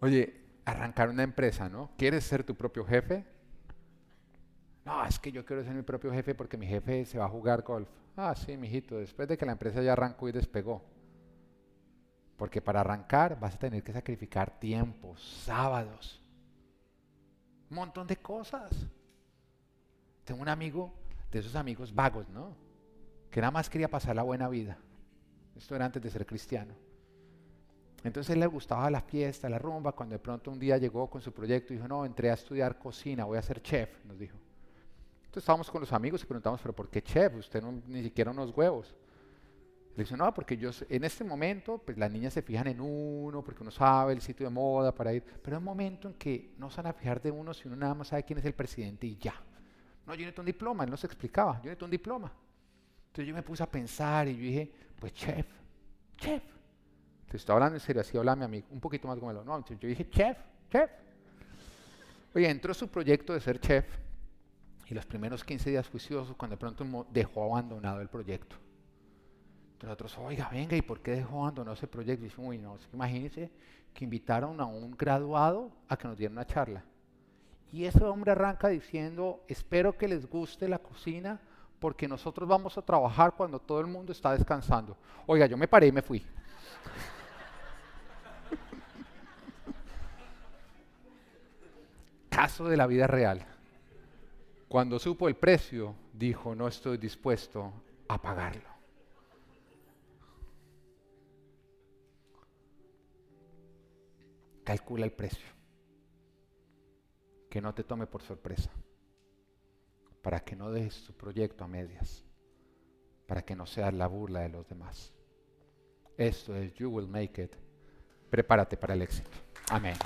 Oye, arrancar una empresa, ¿no? ¿Quieres ser tu propio jefe? No, es que yo quiero ser mi propio jefe porque mi jefe se va a jugar golf. Ah, sí, mijito, después de que la empresa ya arrancó y despegó. Porque para arrancar vas a tener que sacrificar tiempos, sábados, un montón de cosas. Tengo un amigo, de esos amigos vagos, ¿no? Que nada más quería pasar la buena vida. Esto era antes de ser cristiano. Entonces él le gustaba la fiesta, la rumba, cuando de pronto un día llegó con su proyecto y dijo, no, entré a estudiar cocina, voy a ser chef, nos dijo. Entonces estábamos con los amigos y preguntamos, pero ¿por qué chef? Usted no, ni siquiera unos huevos. Le dice, no, porque yo en este momento, pues las niñas se fijan en uno, porque uno sabe el sitio de moda para ir, pero hay un momento en que no se van a fijar de uno si uno nada más sabe quién es el presidente y ya. No, yo necesito un diploma, él no se explicaba, yo necesito un diploma. Entonces yo me puse a pensar y yo dije, pues chef, chef. Te estoy hablando en serio, así habla mi amigo, un poquito más como No, entonces yo dije, chef, chef. Oye, entró su proyecto de ser chef y los primeros 15 días juiciosos, cuando de pronto dejó abandonado el proyecto. Entonces nosotros, oiga, venga, ¿y por qué dejó abandonado ese proyecto? Y dice, uy, no, imagínense que invitaron a un graduado a que nos diera una charla. Y ese hombre arranca diciendo, espero que les guste la cocina porque nosotros vamos a trabajar cuando todo el mundo está descansando. Oiga, yo me paré y me fui. Caso de la vida real. Cuando supo el precio, dijo, no estoy dispuesto a pagarlo. Calcula el precio. Que no te tome por sorpresa. Para que no dejes tu proyecto a medias. Para que no seas la burla de los demás. Esto es You Will Make It. Prepárate para el éxito. Amén.